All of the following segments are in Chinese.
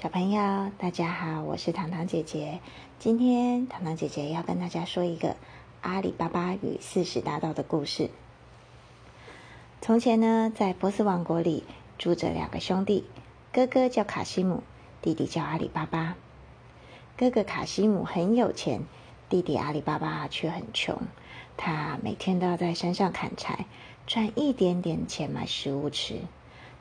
小朋友，大家好，我是糖糖姐姐。今天糖糖姐姐要跟大家说一个阿里巴巴与四十大盗的故事。从前呢，在波斯王国里住着两个兄弟，哥哥叫卡西姆，弟弟叫阿里巴巴。哥哥卡西姆很有钱，弟弟阿里巴巴却很穷。他每天都要在山上砍柴，赚一点点钱买食物吃。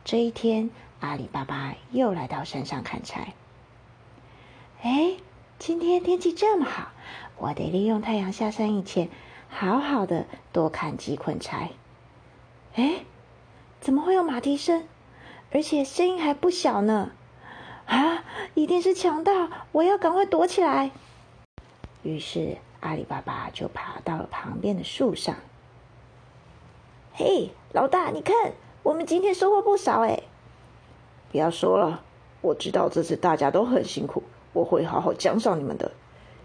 这一天，阿里巴巴又来到山上砍柴。哎，今天天气这么好，我得利用太阳下山以前，好好的多砍几捆柴。哎，怎么会有马蹄声？而且声音还不小呢！啊，一定是强盗！我要赶快躲起来。于是阿里巴巴就爬到了旁边的树上。嘿，老大，你看。我们今天收获不少哎！不要说了，我知道这次大家都很辛苦，我会好好奖赏你们的。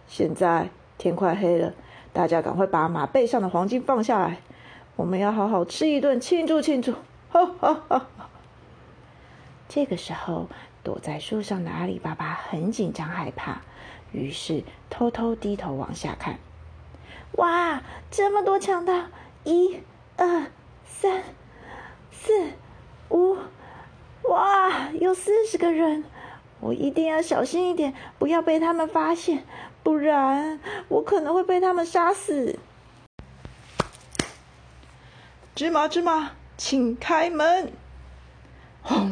现在天快黑了，大家赶快把马背上的黄金放下来，我们要好好吃一顿庆祝庆祝！哈哈哈！这个时候，躲在树上的阿里巴巴很紧张害怕，于是偷偷低头往下看。哇，这么多强盗！一、二、三。四五，哇，有四十个人！我一定要小心一点，不要被他们发现，不然我可能会被他们杀死。芝麻芝麻，请开门！轰！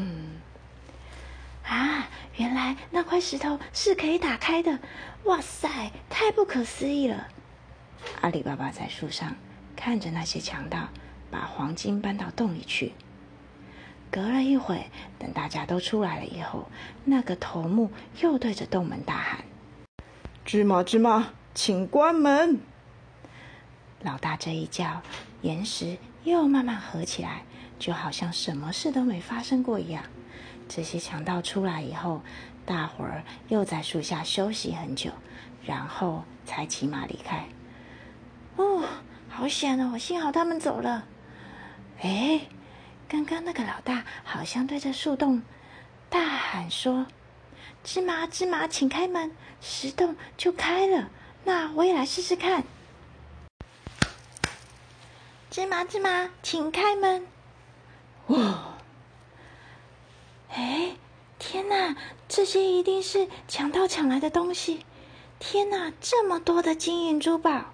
啊，原来那块石头是可以打开的！哇塞，太不可思议了！阿里巴巴在树上看着那些强盗。把黄金搬到洞里去。隔了一会，等大家都出来了以后，那个头目又对着洞门大喊：“芝麻芝麻，请关门！”老大这一叫，岩石又慢慢合起来，就好像什么事都没发生过一样。这些强盗出来以后，大伙儿又在树下休息很久，然后才骑马离开。哦，好险哦！幸好他们走了。哎，刚刚那个老大好像对着树洞大喊说：“芝麻芝麻，请开门！”石洞就开了。那我也来试试看。芝麻芝麻，请开门！哇！哎，天哪，这些一定是强盗抢来的东西！天哪，这么多的金银珠宝！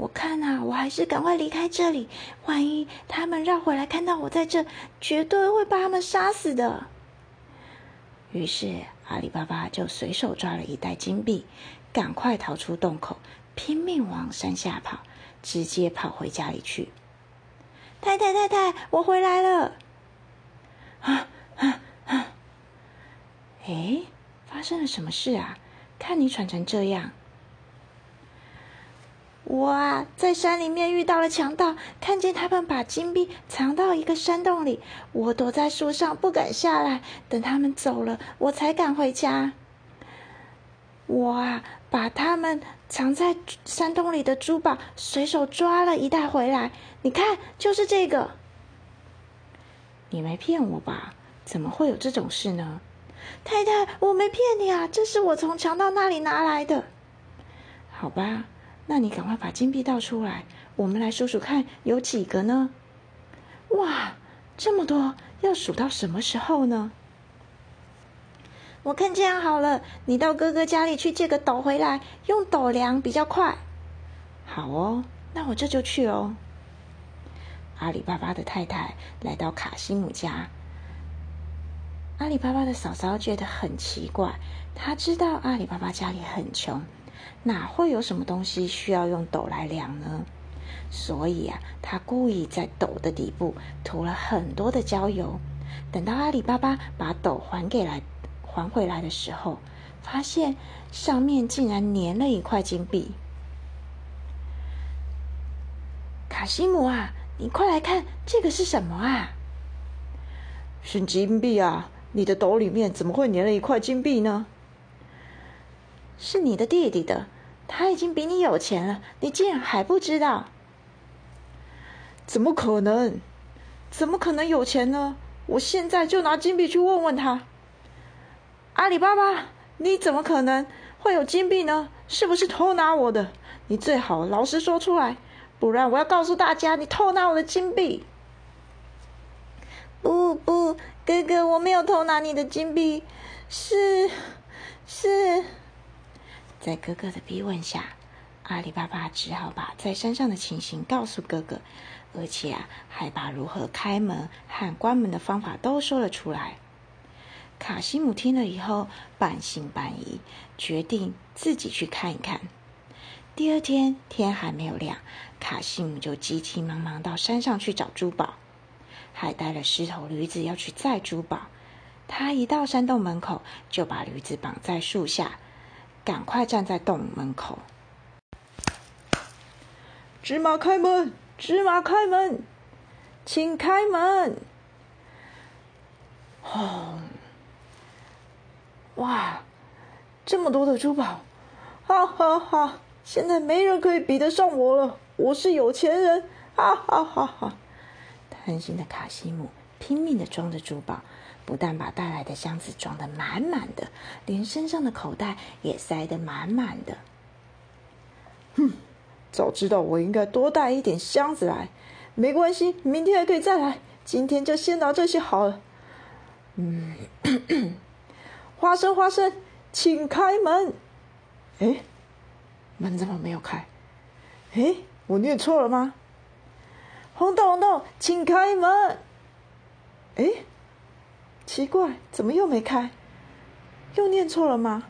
我看啊，我还是赶快离开这里。万一他们绕回来看到我在这，绝对会把他们杀死的。于是阿里巴巴就随手抓了一袋金币，赶快逃出洞口，拼命往山下跑，直接跑回家里去。太太太太，我回来了！啊啊啊！哎，发生了什么事啊？看你喘成这样。我啊，在山里面遇到了强盗，看见他们把金币藏到一个山洞里，我躲在树上不敢下来，等他们走了，我才敢回家。我啊，把他们藏在山洞里的珠宝随手抓了一袋回来，你看，就是这个。你没骗我吧？怎么会有这种事呢？太太，我没骗你啊，这是我从强盗那里拿来的。好吧。那你赶快把金币倒出来，我们来数数看有几个呢？哇，这么多，要数到什么时候呢？我看这样好了，你到哥哥家里去借个斗回来，用斗量比较快。好哦，那我这就去哦。阿里巴巴的太太来到卡西姆家，阿里巴巴的嫂嫂觉得很奇怪，她知道阿里巴巴家里很穷。哪会有什么东西需要用斗来量呢？所以啊，他故意在斗的底部涂了很多的焦油。等到阿里巴巴把斗还给来还回来的时候，发现上面竟然粘了一块金币。卡西姆啊，你快来看，这个是什么啊？是金币啊！你的斗里面怎么会粘了一块金币呢？是你的弟弟的，他已经比你有钱了，你竟然还不知道？怎么可能？怎么可能有钱呢？我现在就拿金币去问问他。阿里巴巴，你怎么可能会有金币呢？是不是偷拿我的？你最好老实说出来，不然我要告诉大家你偷拿我的金币。不不，哥哥，我没有偷拿你的金币，是是。在哥哥的逼问下，阿里巴巴只好把在山上的情形告诉哥哥，而且啊，还把如何开门和关门的方法都说了出来。卡西姆听了以后半信半疑，决定自己去看一看。第二天天还没有亮，卡西姆就急急忙忙到山上去找珠宝，还带了狮头驴子要去载珠宝。他一到山洞门口，就把驴子绑在树下。赶快站在洞门口！芝麻开门，芝麻开门，请开门！哦，哇，这么多的珠宝，哈哈哈！现在没人可以比得上我了，我是有钱人，哈哈哈哈！贪心的卡西姆拼命的装着珠宝。不但把带来的箱子装得满满的，连身上的口袋也塞得满满的。哼，早知道我应该多带一点箱子来。没关系，明天还可以再来。今天就先拿这些好了。嗯，花生花生，请开门。哎，门怎么没有开？哎，我念错了吗？红豆红豆，请开门。哎。奇怪，怎么又没开？又念错了吗？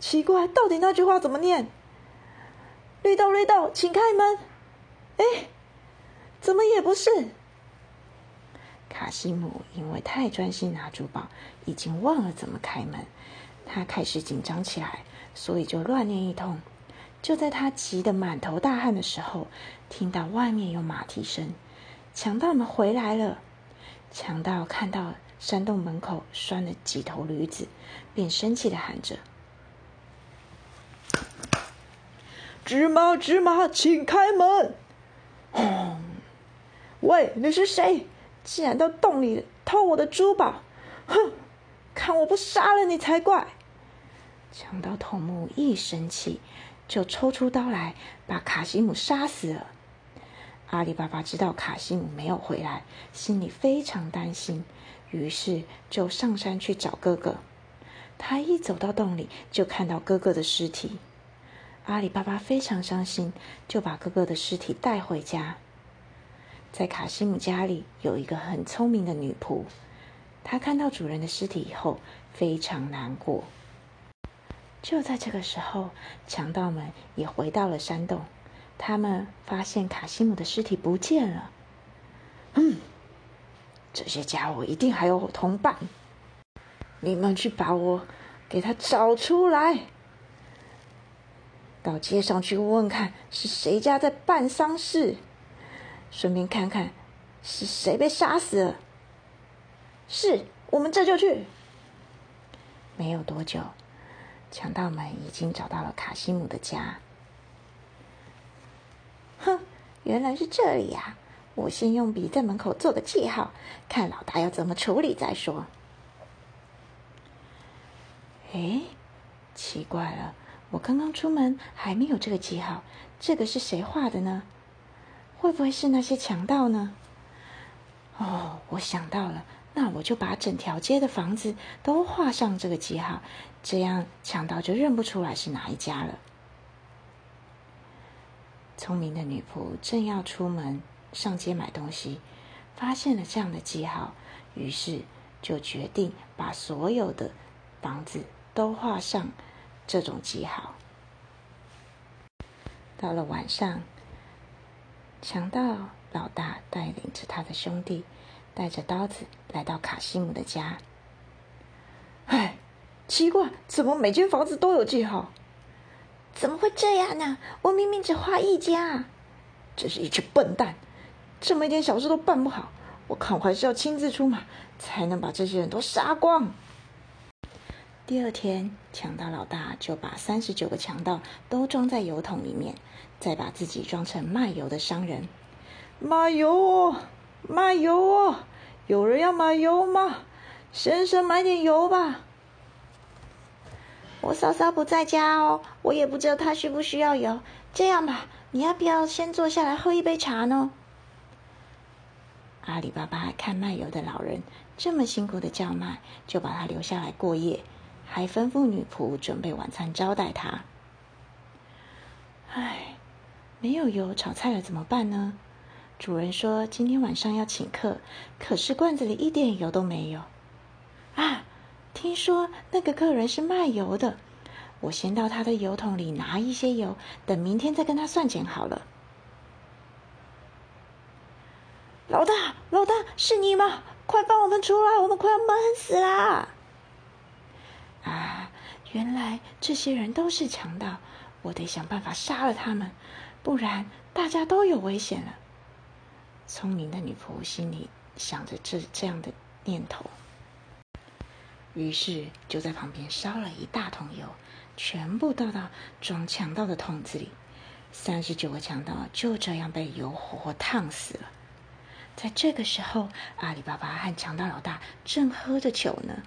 奇怪，到底那句话怎么念？绿豆绿豆，请开门。哎，怎么也不是？卡西姆因为太专心拿珠宝，已经忘了怎么开门。他开始紧张起来，所以就乱念一通。就在他急得满头大汗的时候，听到外面有马蹄声，强盗们回来了。强盗看到。山洞门口拴了几头驴子，便生气的喊着：“芝麻芝麻，请开门！”轰！喂，你是谁？竟然到洞里偷我的珠宝！哼！看我不杀了你才怪！强盗头目一生气，就抽出刀来，把卡西姆杀死了。阿里巴巴知道卡西姆没有回来，心里非常担心。于是就上山去找哥哥。他一走到洞里，就看到哥哥的尸体。阿里巴巴非常伤心，就把哥哥的尸体带回家。在卡西姆家里有一个很聪明的女仆，她看到主人的尸体以后非常难过。就在这个时候，强盗们也回到了山洞，他们发现卡西姆的尸体不见了。嗯。这些家伙一定还有同伴，你们去把我给他找出来，到街上去问问看是谁家在办丧事，顺便看看是谁被杀死了。是我们这就去。没有多久，强盗们已经找到了卡西姆的家。哼，原来是这里呀！我先用笔在门口做个记号，看老大要怎么处理再说。哎，奇怪了，我刚刚出门还没有这个记号，这个是谁画的呢？会不会是那些强盗呢？哦，我想到了，那我就把整条街的房子都画上这个记号，这样强盗就认不出来是哪一家了。聪明的女仆正要出门。上街买东西，发现了这样的记号，于是就决定把所有的房子都画上这种记号。到了晚上，强盗老大带领着他的兄弟，带着刀子来到卡西姆的家。哎，奇怪，怎么每间房子都有记号？怎么会这样呢？我明明只画一家。这是一群笨蛋！这么一点小事都办不好，我看我还是要亲自出马，才能把这些人都杀光。第二天，强盗老大就把三十九个强盗都装在油桶里面，再把自己装成卖油的商人。卖油哦，卖油哦，有人要买油吗？先生，买点油吧。我嫂嫂不在家哦，我也不知道她需不需要油。这样吧，你要不要先坐下来喝一杯茶呢？阿里巴巴看卖油的老人这么辛苦的叫卖，就把他留下来过夜，还吩咐女仆准备晚餐招待他。唉，没有油炒菜了怎么办呢？主人说今天晚上要请客，可是罐子里一点油都没有。啊，听说那个客人是卖油的，我先到他的油桶里拿一些油，等明天再跟他算钱好了。老大，老大，是你吗？快放我们出来，我们快要闷死啦！啊，原来这些人都是强盗，我得想办法杀了他们，不然大家都有危险了。聪明的女仆心里想着这这样的念头，于是就在旁边烧了一大桶油，全部倒到装强盗的桶子里。三十九个强盗就这样被油活活烫死了。在这个时候，阿里巴巴和强盗老大正喝着酒呢。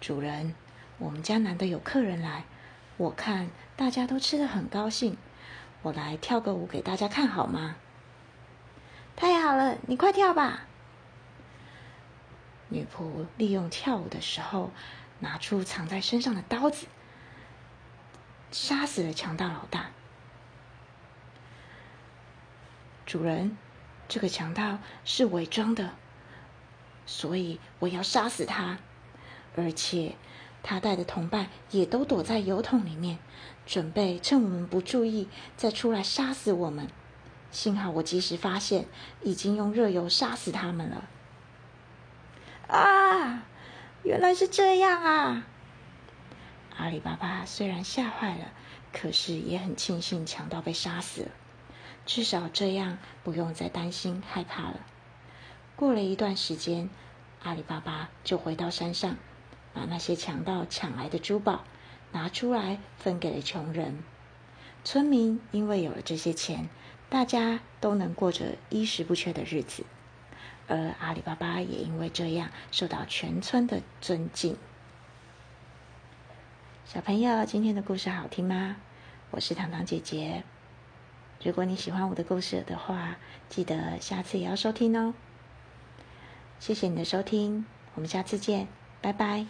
主人，我们家难得有客人来，我看大家都吃的很高兴，我来跳个舞给大家看好吗？太好了，你快跳吧！女仆利用跳舞的时候，拿出藏在身上的刀子，杀死了强盗老大。主人。这个强盗是伪装的，所以我要杀死他。而且他带的同伴也都躲在油桶里面，准备趁我们不注意再出来杀死我们。幸好我及时发现，已经用热油杀死他们了。啊，原来是这样啊！阿里巴巴虽然吓坏了，可是也很庆幸强盗被杀死了。至少这样不用再担心害怕了。过了一段时间，阿里巴巴就回到山上，把那些强盗抢来的珠宝拿出来分给了穷人。村民因为有了这些钱，大家都能过着衣食不缺的日子，而阿里巴巴也因为这样受到全村的尊敬。小朋友，今天的故事好听吗？我是糖糖姐姐。如果你喜欢我的故事的话，记得下次也要收听哦。谢谢你的收听，我们下次见，拜拜。